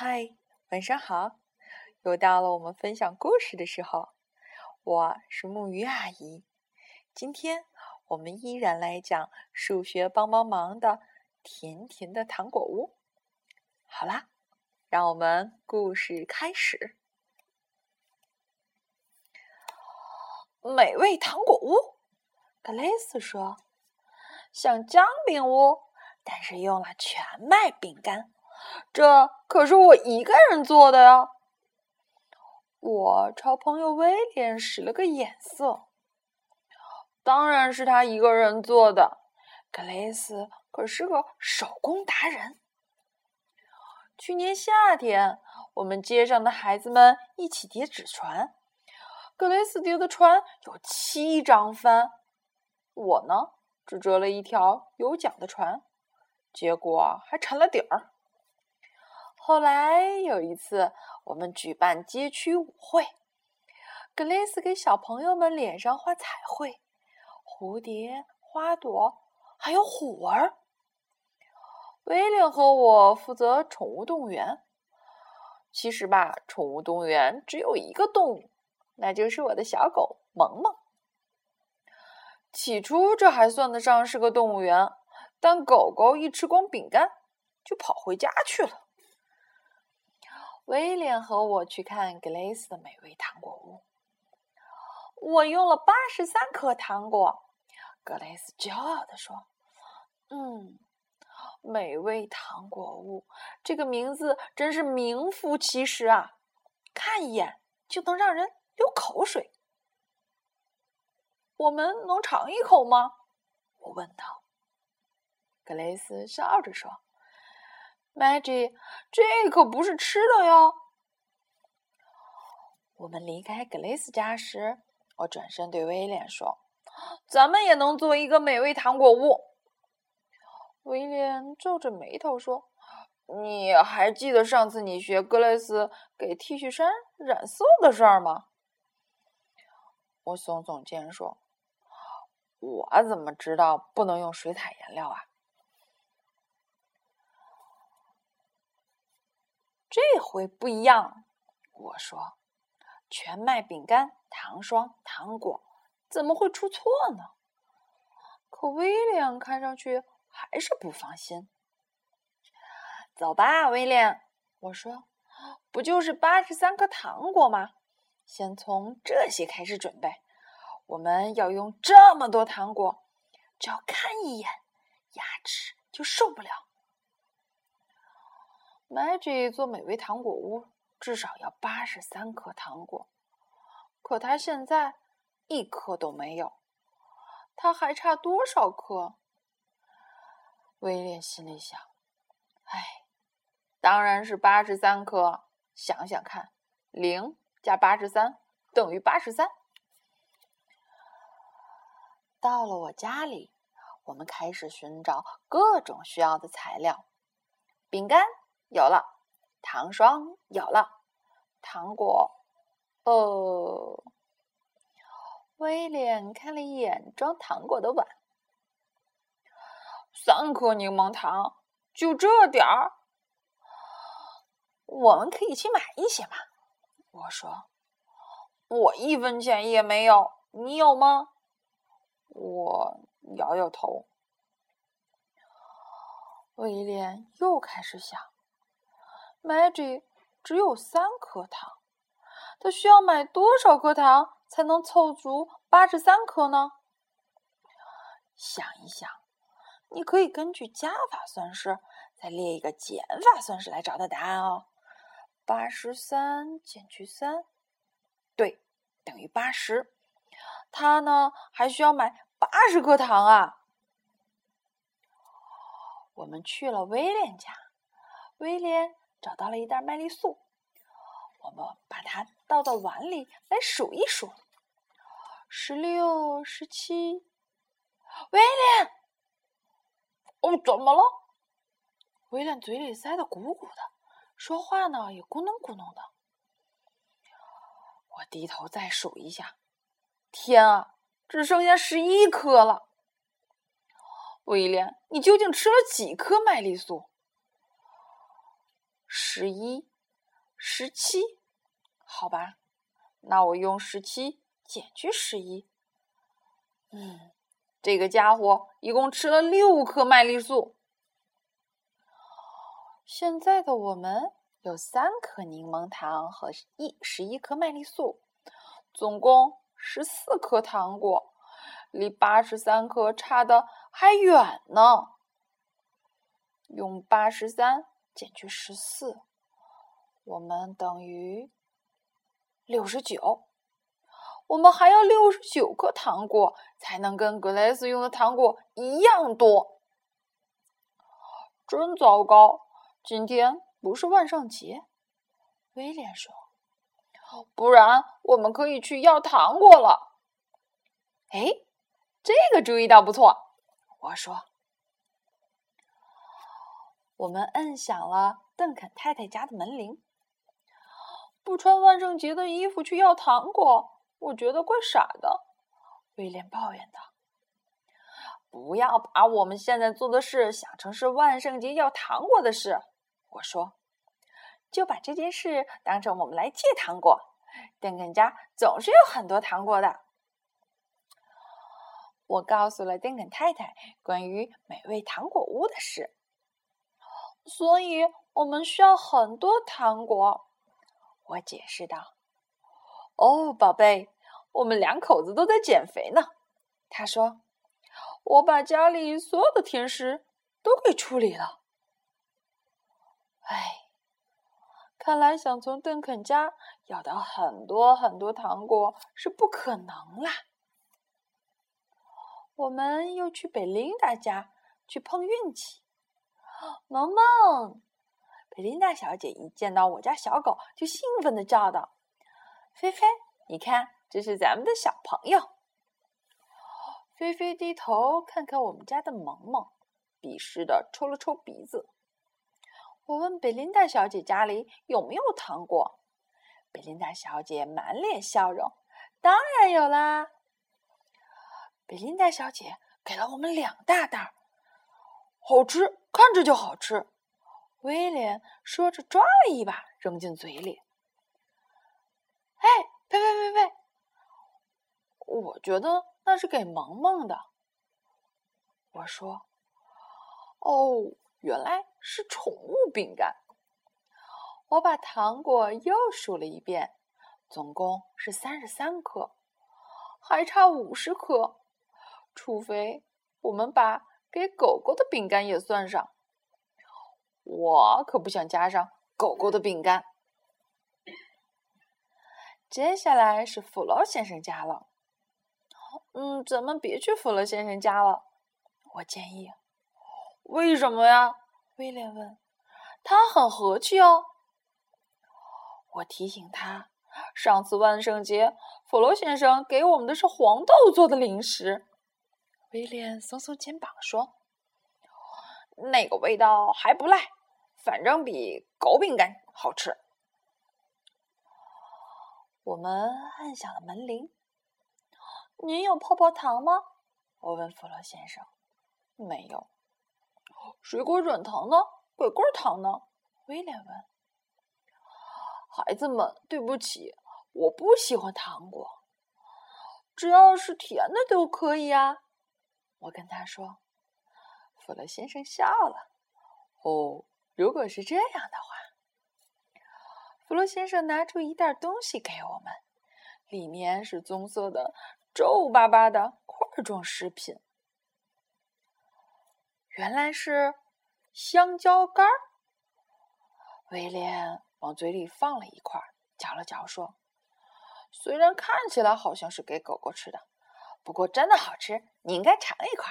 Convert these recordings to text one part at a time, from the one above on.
嗨，晚上好！又到了我们分享故事的时候，我是木鱼阿姨。今天我们依然来讲数学帮帮忙的甜甜的糖果屋。好啦，让我们故事开始。美味糖果屋，格蕾斯说：“像姜饼屋，但是用了全麦饼干。这可是我一个人做的呀！”我朝朋友威廉使了个眼色。当然是他一个人做的。格雷斯可是个手工达人。去年夏天，我们街上的孩子们一起叠纸船。格雷斯叠的船有七张帆，我呢只折了一条有桨的船，结果还沉了底儿。后来有一次，我们举办街区舞会，格雷斯给小朋友们脸上画彩绘，蝴蝶、花朵，还有虎儿。威廉和我负责宠物动物园。其实吧，宠物动物园只有一个动物。那就是我的小狗萌萌。起初这还算得上是个动物园，但狗狗一吃光饼干，就跑回家去了。威廉和我去看格雷斯的美味糖果屋，我用了八十三颗糖果。格雷斯骄傲地说：“嗯，美味糖果屋这个名字真是名副其实啊，看一眼就能让人。”流口水，我们能尝一口吗？我问道。格雷斯笑着说：“Maggie，这可不是吃的哟。”我们离开格雷斯家时，我转身对威廉说：“咱们也能做一个美味糖果屋。”威廉皱着眉头说：“你还记得上次你学格雷斯给 T 恤衫染色的事儿吗？”我耸耸肩说：“我怎么知道不能用水彩颜料啊？”这回不一样，我说：“全麦饼干、糖霜、糖果，怎么会出错呢？”可威廉看上去还是不放心。走吧，威廉，我说：“不就是八十三颗糖果吗？”先从这些开始准备。我们要用这么多糖果，只要看一眼，牙齿就受不了。Maggie 做美味糖果屋至少要八十三颗糖果，可他现在一颗都没有。他还差多少颗？威廉心里想：“哎，当然是八十三颗。想想看，零。”加八十三等于八十三。到了我家里，我们开始寻找各种需要的材料。饼干有了，糖霜有了，糖果……哦，威廉看了一眼装糖果的碗，三颗柠檬糖，就这点儿。我们可以去买一些嘛。我说：“我一分钱也没有，你有吗？”我摇摇头。威廉又开始想：“Maggie 只有三颗糖，他需要买多少颗糖才能凑足八十三颗呢？”想一想，你可以根据加法算式再列一个减法算式来找到答案哦。八十三减去三，对，等于八十。他呢，还需要买八十颗糖啊。我们去了威廉家，威廉找到了一袋麦丽素，我们把它倒到碗里来数一数：十六、十七。威廉，哦，怎么了？威廉嘴里塞得鼓鼓的。说话呢也咕哝咕哝的，我低头再数一下，天啊，只剩下十一颗了。威廉，你究竟吃了几颗麦丽素？十。一、十七，好吧，那我用十七减去十一。嗯，这个家伙一共吃了六颗麦丽素。现在的我们有三颗柠檬糖和一十一颗麦丽素，总共十四颗糖果，离八十三颗差的还远呢。用八十三减去十四，我们等于六十九。我们还要六十九颗糖果才能跟格雷斯用的糖果一样多。真糟糕！今天不是万圣节，威廉说。不然我们可以去要糖果了。哎，这个主意倒不错，我说。我们摁响了邓肯太太家的门铃。不穿万圣节的衣服去要糖果，我觉得怪傻的。威廉抱怨道：“不要把我们现在做的事想成是万圣节要糖果的事。”我说：“就把这件事当成我们来借糖果。邓肯家总是有很多糖果的。”我告诉了邓肯太太关于美味糖果屋的事。所以我们需要很多糖果，我解释道。“哦，宝贝，我们两口子都在减肥呢。”他说，“我把家里所有的甜食都给处理了。”哎，看来想从邓肯家要到很多很多糖果是不可能啦。我们又去贝琳达家去碰运气。萌萌，贝琳达小姐一见到我家小狗，就兴奋的叫道：“菲菲，你看，这是咱们的小朋友。”菲菲低头看看我们家的萌萌，鄙视的抽了抽鼻子。我问贝琳达小姐家里有没有糖果，贝琳达小姐满脸笑容：“当然有啦！”贝琳达小姐给了我们两大袋。好吃，看着就好吃。威廉说着，抓了一把扔进嘴里。哎，呸呸呸呸！我觉得那是给萌萌的。我说：“哦，原来是宠物饼干。”我把糖果又数了一遍，总共是三十三颗，还差五十颗。除非我们把。给狗狗的饼干也算上，我可不想加上狗狗的饼干。接下来是弗洛先生家了。嗯，咱们别去弗洛先生家了，我建议。为什么呀？威廉问。他很和气哦。我提醒他，上次万圣节，弗洛先生给我们的是黄豆做的零食。威廉耸耸肩膀说：“那个味道还不赖，反正比狗饼干好吃。”我们按响了门铃。“您有泡泡糖吗？”我问弗洛先生。“没有。”“水果软糖呢？鬼棍糖呢？”威廉问。“孩子们，对不起，我不喜欢糖果，只要是甜的都可以啊。”我跟他说：“弗洛先生笑了。哦，如果是这样的话，弗洛先生拿出一袋东西给我们，里面是棕色的、皱巴巴的块状食品。原来是香蕉干儿。威廉往嘴里放了一块，嚼了嚼，说：‘虽然看起来好像是给狗狗吃的。’”不过真的好吃，你应该尝一块。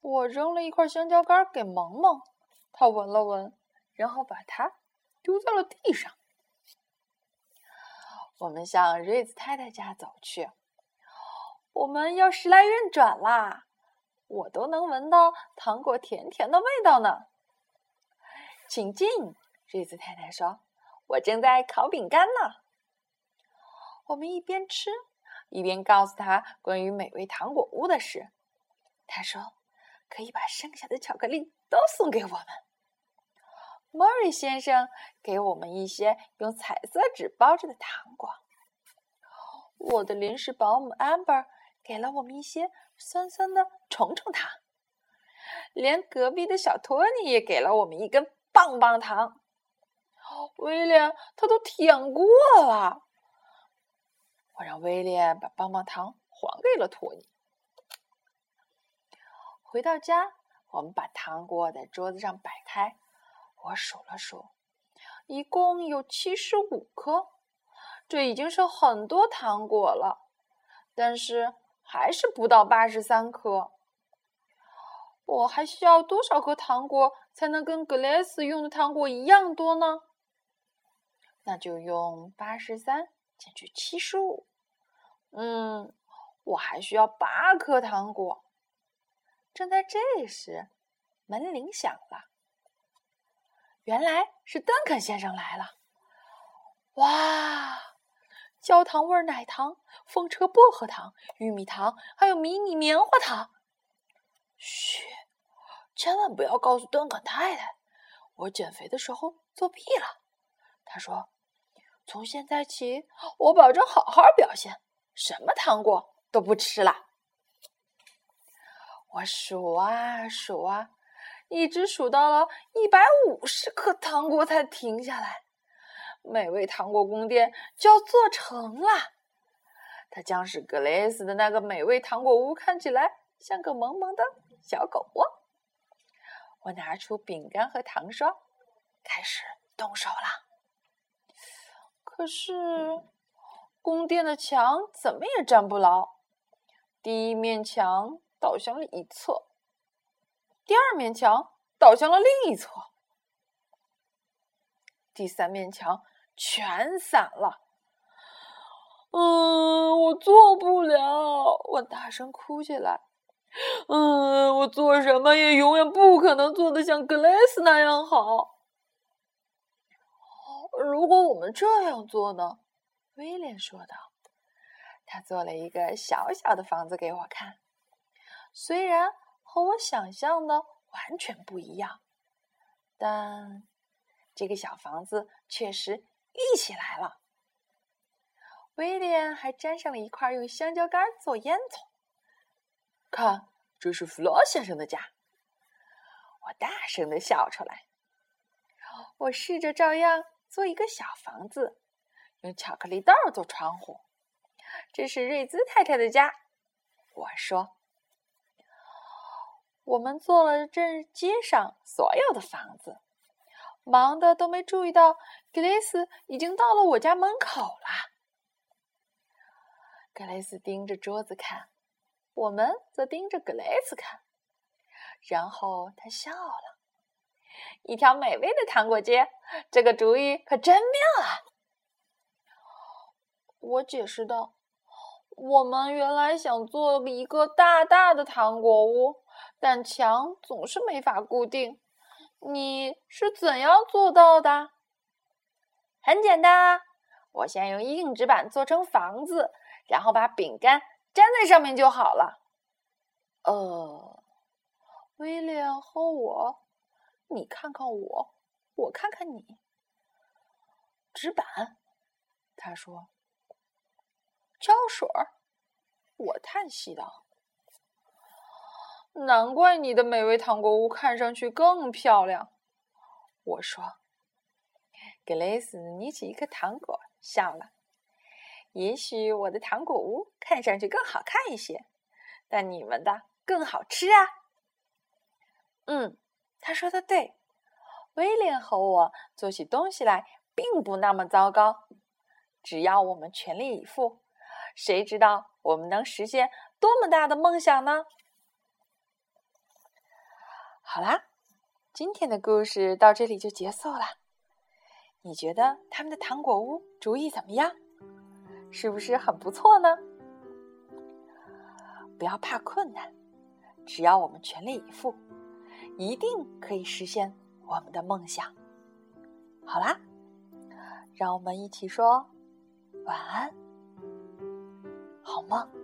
我扔了一块香蕉干给萌萌，他闻了闻，然后把它丢在了地上。我们向瑞子太太家走去。我们要时来运转啦！我都能闻到糖果甜甜的味道呢。请进，瑞子太太说：“我正在烤饼干呢。”我们一边吃。一边告诉他关于美味糖果屋的事，他说：“可以把剩下的巧克力都送给我们。”莫瑞先生给我们一些用彩色纸包着的糖果。我的临时保姆 Amber 给了我们一些酸酸的虫虫糖。连隔壁的小托尼也给了我们一根棒棒糖。威廉他都舔过了。让威廉把棒棒糖还给了托尼。回到家，我们把糖果在桌子上摆开。我数了数，一共有七十五颗。这已经是很多糖果了，但是还是不到八十三颗。我还需要多少颗糖果才能跟格雷斯用的糖果一样多呢？那就用八十三减去七十五。嗯，我还需要八颗糖果。正在这时，门铃响了。原来是邓肯先生来了。哇！焦糖味奶糖、风车薄荷糖、玉米糖，还有迷你棉花糖。嘘，千万不要告诉邓肯太太，我减肥的时候作弊了。他说：“从现在起，我保证好好表现，什么糖果都不吃了。”我数啊数啊，一直数到了一百五十颗糖果才停下来。美味糖果宫殿就要做成了，它将使格雷斯的那个美味糖果屋看起来像个萌萌的小狗窝。我拿出饼干和糖霜，开始动手了。可是宫殿的墙怎么也站不牢，第一面墙倒向了一侧，第二面墙倒向了另一侧，第三面墙。全散了，嗯，我做不了，我大声哭起来。嗯，我做什么也永远不可能做的像格雷斯那样好。如果我们这样做呢？威廉说道。他做了一个小小的房子给我看，虽然和我想象的完全不一样，但这个小房子确实。立起来了。威廉还粘上了一块用香蕉干做烟囱。看，这是弗洛先生的家。我大声的笑出来。我试着照样做一个小房子，用巧克力豆做窗户。这是瑞兹太太的家。我说，我们做了这街上所有的房子。忙的都没注意到，格雷斯已经到了我家门口了。格雷斯盯着桌子看，我们则盯着格雷斯看。然后他笑了。一条美味的糖果街，这个主意可真妙啊！我解释道：“我们原来想做一个大大的糖果屋，但墙总是没法固定。”你是怎样做到的？很简单啊，我先用硬纸板做成房子，然后把饼干粘在上面就好了。呃，威廉和我，你看看我，我看看你。纸板，他说。胶水儿，我叹息道。难怪你的美味糖果屋看上去更漂亮，我说。格雷斯捏起一颗糖果，笑了。也许我的糖果屋看上去更好看一些，但你们的更好吃啊。嗯，他说的对。威廉和我做起东西来并不那么糟糕，只要我们全力以赴，谁知道我们能实现多么大的梦想呢？好啦，今天的故事到这里就结束了。你觉得他们的糖果屋主意怎么样？是不是很不错呢？不要怕困难，只要我们全力以赴，一定可以实现我们的梦想。好啦，让我们一起说晚安，好吗。